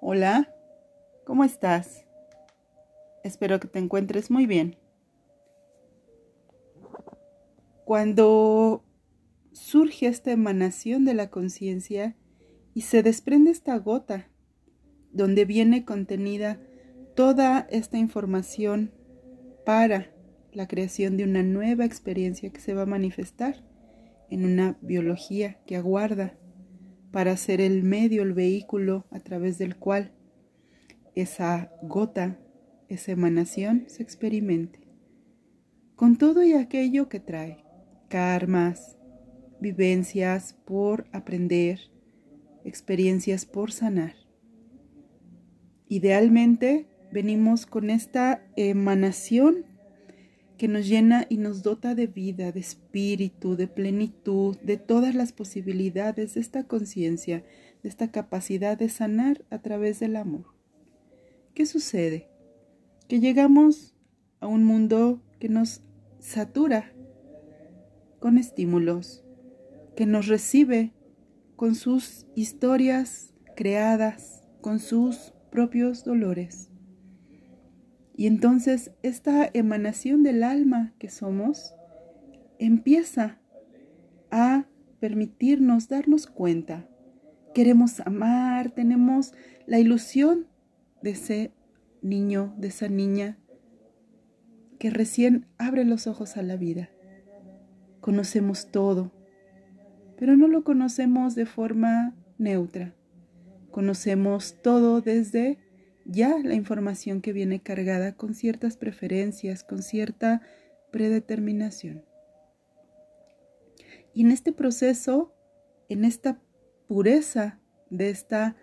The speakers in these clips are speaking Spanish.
Hola, ¿cómo estás? Espero que te encuentres muy bien. Cuando surge esta emanación de la conciencia y se desprende esta gota donde viene contenida toda esta información para la creación de una nueva experiencia que se va a manifestar en una biología que aguarda para ser el medio, el vehículo a través del cual esa gota, esa emanación se experimente. Con todo y aquello que trae, karmas, vivencias por aprender, experiencias por sanar. Idealmente venimos con esta emanación que nos llena y nos dota de vida, de espíritu, de plenitud, de todas las posibilidades de esta conciencia, de esta capacidad de sanar a través del amor. ¿Qué sucede? Que llegamos a un mundo que nos satura con estímulos, que nos recibe con sus historias creadas, con sus propios dolores. Y entonces esta emanación del alma que somos empieza a permitirnos darnos cuenta. Queremos amar, tenemos la ilusión de ese niño, de esa niña que recién abre los ojos a la vida. Conocemos todo, pero no lo conocemos de forma neutra. Conocemos todo desde ya la información que viene cargada con ciertas preferencias, con cierta predeterminación. Y en este proceso, en esta pureza de esta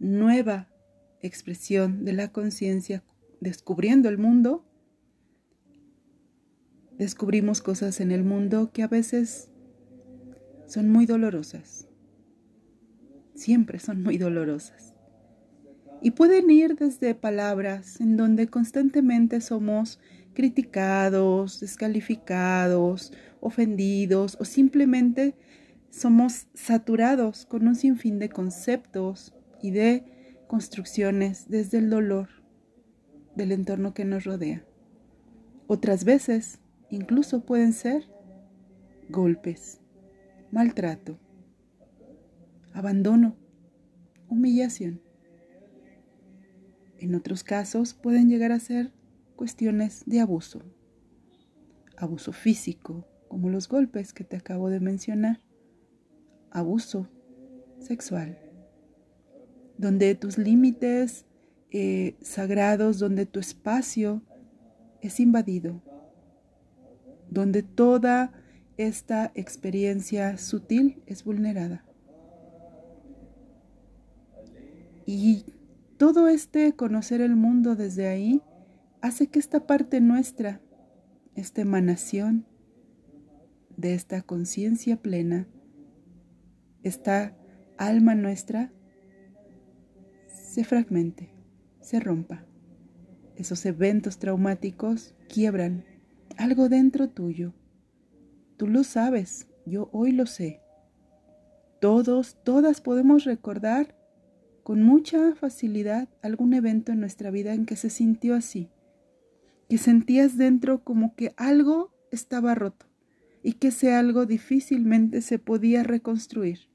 nueva expresión de la conciencia, descubriendo el mundo, descubrimos cosas en el mundo que a veces son muy dolorosas. Siempre son muy dolorosas. Y pueden ir desde palabras en donde constantemente somos criticados, descalificados, ofendidos o simplemente somos saturados con un sinfín de conceptos y de construcciones desde el dolor del entorno que nos rodea. Otras veces incluso pueden ser golpes, maltrato, abandono, humillación. En otros casos pueden llegar a ser cuestiones de abuso. Abuso físico, como los golpes que te acabo de mencionar. Abuso sexual, donde tus límites eh, sagrados, donde tu espacio es invadido, donde toda esta experiencia sutil es vulnerada. Y todo este conocer el mundo desde ahí hace que esta parte nuestra, esta emanación de esta conciencia plena, esta alma nuestra, se fragmente, se rompa. Esos eventos traumáticos quiebran algo dentro tuyo. Tú lo sabes, yo hoy lo sé. Todos, todas podemos recordar con mucha facilidad algún evento en nuestra vida en que se sintió así, que sentías dentro como que algo estaba roto y que ese algo difícilmente se podía reconstruir.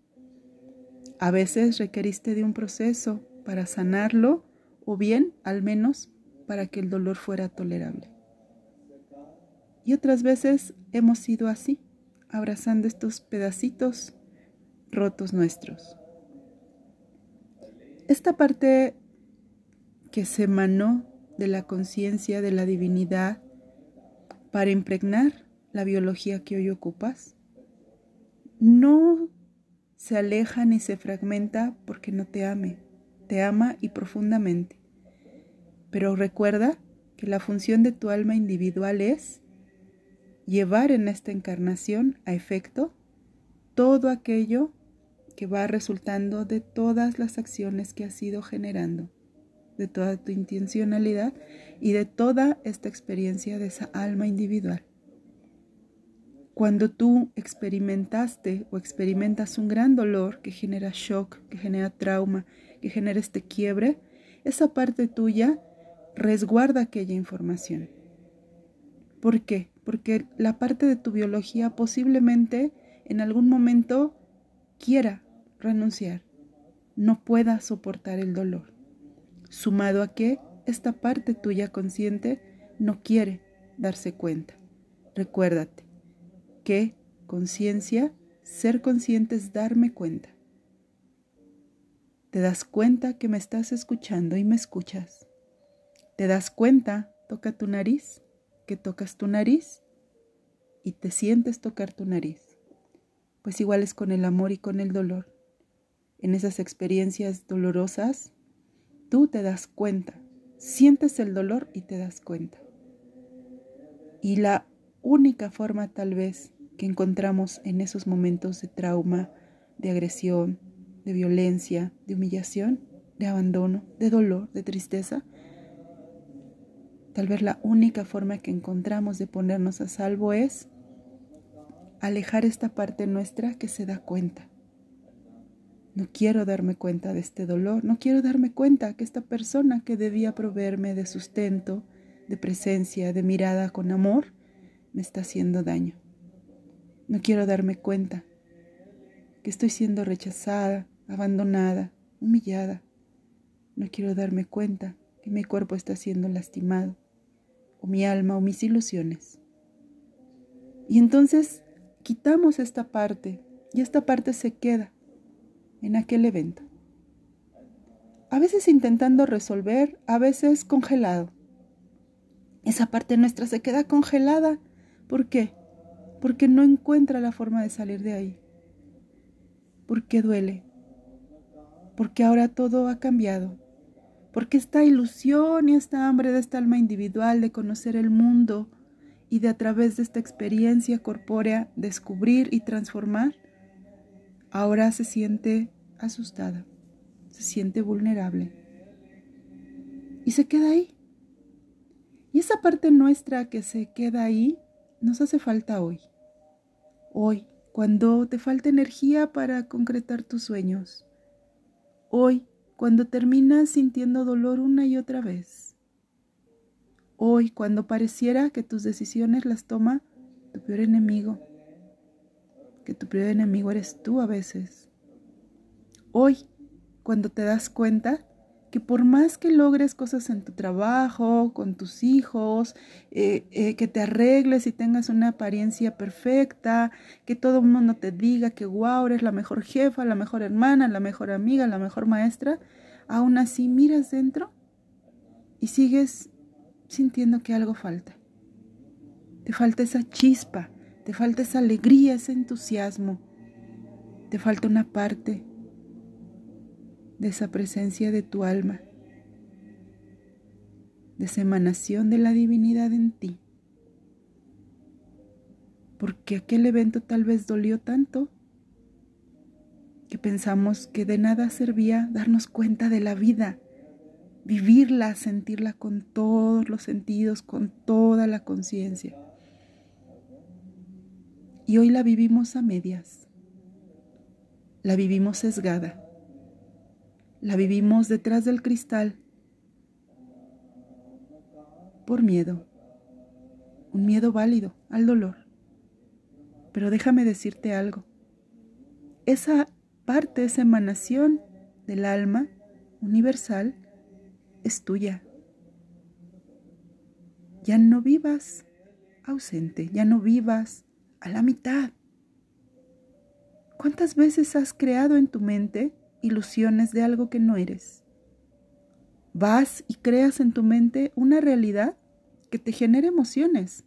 A veces requeriste de un proceso para sanarlo o bien al menos para que el dolor fuera tolerable. Y otras veces hemos sido así, abrazando estos pedacitos rotos nuestros. Esta parte que se emanó de la conciencia de la divinidad para impregnar la biología que hoy ocupas, no se aleja ni se fragmenta porque no te ame, te ama y profundamente. Pero recuerda que la función de tu alma individual es llevar en esta encarnación a efecto todo aquello que va resultando de todas las acciones que has ido generando, de toda tu intencionalidad y de toda esta experiencia de esa alma individual. Cuando tú experimentaste o experimentas un gran dolor que genera shock, que genera trauma, que genera este quiebre, esa parte tuya resguarda aquella información. ¿Por qué? Porque la parte de tu biología posiblemente en algún momento quiera renunciar, no pueda soportar el dolor, sumado a que esta parte tuya consciente no quiere darse cuenta. Recuérdate, que conciencia, ser consciente es darme cuenta. Te das cuenta que me estás escuchando y me escuchas. Te das cuenta, toca tu nariz, que tocas tu nariz y te sientes tocar tu nariz. Pues igual es con el amor y con el dolor. En esas experiencias dolorosas, tú te das cuenta, sientes el dolor y te das cuenta. Y la única forma tal vez que encontramos en esos momentos de trauma, de agresión, de violencia, de humillación, de abandono, de dolor, de tristeza. Tal vez la única forma que encontramos de ponernos a salvo es alejar esta parte nuestra que se da cuenta. No quiero darme cuenta de este dolor, no quiero darme cuenta que esta persona que debía proveerme de sustento, de presencia, de mirada con amor, me está haciendo daño. No quiero darme cuenta que estoy siendo rechazada, abandonada, humillada. No quiero darme cuenta que mi cuerpo está siendo lastimado, o mi alma, o mis ilusiones. Y entonces quitamos esta parte y esta parte se queda en aquel evento. A veces intentando resolver, a veces congelado. Esa parte nuestra se queda congelada. ¿Por qué? porque no encuentra la forma de salir de ahí. Porque duele. Porque ahora todo ha cambiado. Porque esta ilusión y esta hambre de esta alma individual de conocer el mundo y de a través de esta experiencia corpórea descubrir y transformar, ahora se siente asustada, se siente vulnerable. Y se queda ahí. Y esa parte nuestra que se queda ahí nos hace falta hoy. Hoy, cuando te falta energía para concretar tus sueños. Hoy, cuando terminas sintiendo dolor una y otra vez. Hoy, cuando pareciera que tus decisiones las toma tu peor enemigo. Que tu peor enemigo eres tú a veces. Hoy, cuando te das cuenta que por más que logres cosas en tu trabajo, con tus hijos, eh, eh, que te arregles y tengas una apariencia perfecta, que todo el mundo te diga que wow, eres la mejor jefa, la mejor hermana, la mejor amiga, la mejor maestra, aún así miras dentro y sigues sintiendo que algo falta. Te falta esa chispa, te falta esa alegría, ese entusiasmo, te falta una parte de esa presencia de tu alma, de esa emanación de la divinidad en ti. Porque aquel evento tal vez dolió tanto que pensamos que de nada servía darnos cuenta de la vida, vivirla, sentirla con todos los sentidos, con toda la conciencia. Y hoy la vivimos a medias, la vivimos sesgada la vivimos detrás del cristal por miedo, un miedo válido al dolor. Pero déjame decirte algo. Esa parte, esa emanación del alma universal es tuya. Ya no vivas ausente, ya no vivas a la mitad. ¿Cuántas veces has creado en tu mente ilusiones de algo que no eres. Vas y creas en tu mente una realidad que te genere emociones,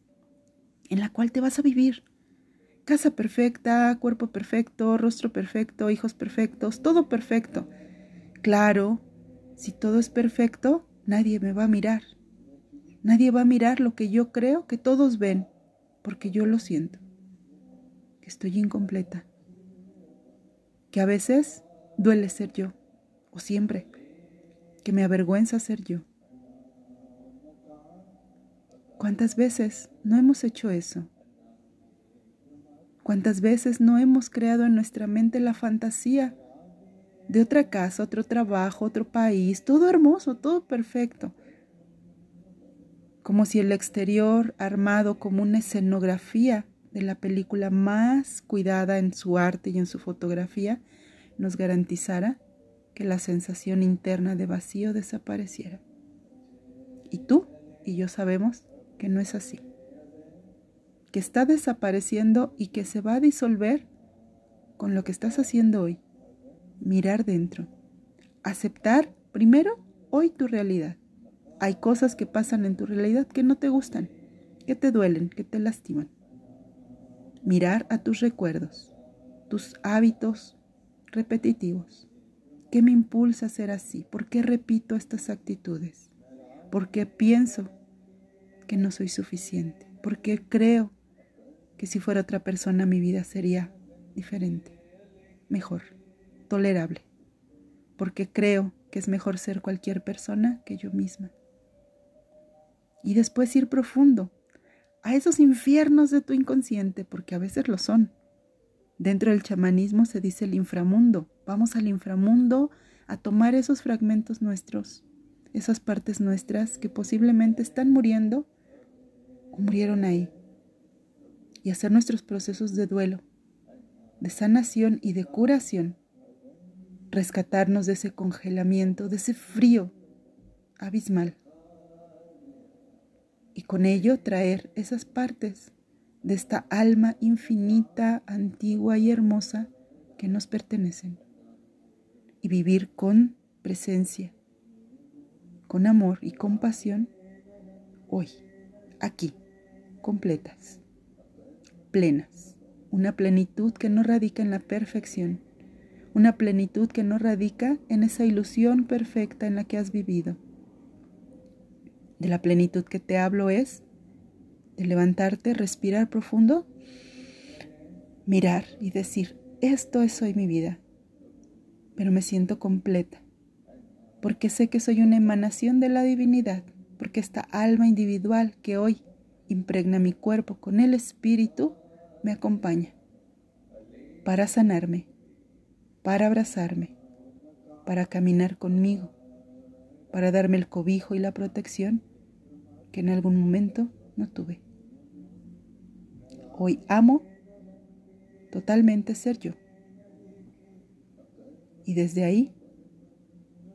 en la cual te vas a vivir. Casa perfecta, cuerpo perfecto, rostro perfecto, hijos perfectos, todo perfecto. Claro, si todo es perfecto, nadie me va a mirar. Nadie va a mirar lo que yo creo que todos ven, porque yo lo siento, que estoy incompleta, que a veces duele ser yo, o siempre, que me avergüenza ser yo. ¿Cuántas veces no hemos hecho eso? ¿Cuántas veces no hemos creado en nuestra mente la fantasía de otra casa, otro trabajo, otro país, todo hermoso, todo perfecto? Como si el exterior, armado como una escenografía de la película más cuidada en su arte y en su fotografía, nos garantizara que la sensación interna de vacío desapareciera. Y tú y yo sabemos que no es así, que está desapareciendo y que se va a disolver con lo que estás haciendo hoy. Mirar dentro, aceptar primero hoy tu realidad. Hay cosas que pasan en tu realidad que no te gustan, que te duelen, que te lastiman. Mirar a tus recuerdos, tus hábitos repetitivos. ¿Qué me impulsa a ser así? ¿Por qué repito estas actitudes? ¿Por qué pienso que no soy suficiente? ¿Por qué creo que si fuera otra persona mi vida sería diferente, mejor, tolerable? ¿Por qué creo que es mejor ser cualquier persona que yo misma? Y después ir profundo a esos infiernos de tu inconsciente, porque a veces lo son. Dentro del chamanismo se dice el inframundo. Vamos al inframundo a tomar esos fragmentos nuestros, esas partes nuestras que posiblemente están muriendo o murieron ahí. Y hacer nuestros procesos de duelo, de sanación y de curación. Rescatarnos de ese congelamiento, de ese frío abismal. Y con ello traer esas partes de esta alma infinita, antigua y hermosa que nos pertenecen. Y vivir con presencia, con amor y compasión hoy, aquí, completas, plenas. Una plenitud que no radica en la perfección, una plenitud que no radica en esa ilusión perfecta en la que has vivido. De la plenitud que te hablo es de levantarte, respirar profundo, mirar y decir, esto es hoy mi vida, pero me siento completa, porque sé que soy una emanación de la divinidad, porque esta alma individual que hoy impregna mi cuerpo con el espíritu me acompaña para sanarme, para abrazarme, para caminar conmigo, para darme el cobijo y la protección que en algún momento no tuve. Hoy amo totalmente ser yo. Y desde ahí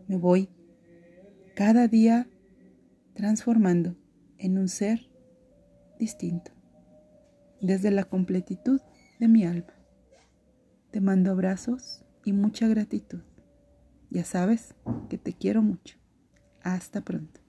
me voy cada día transformando en un ser distinto, desde la completitud de mi alma. Te mando abrazos y mucha gratitud. Ya sabes que te quiero mucho. Hasta pronto.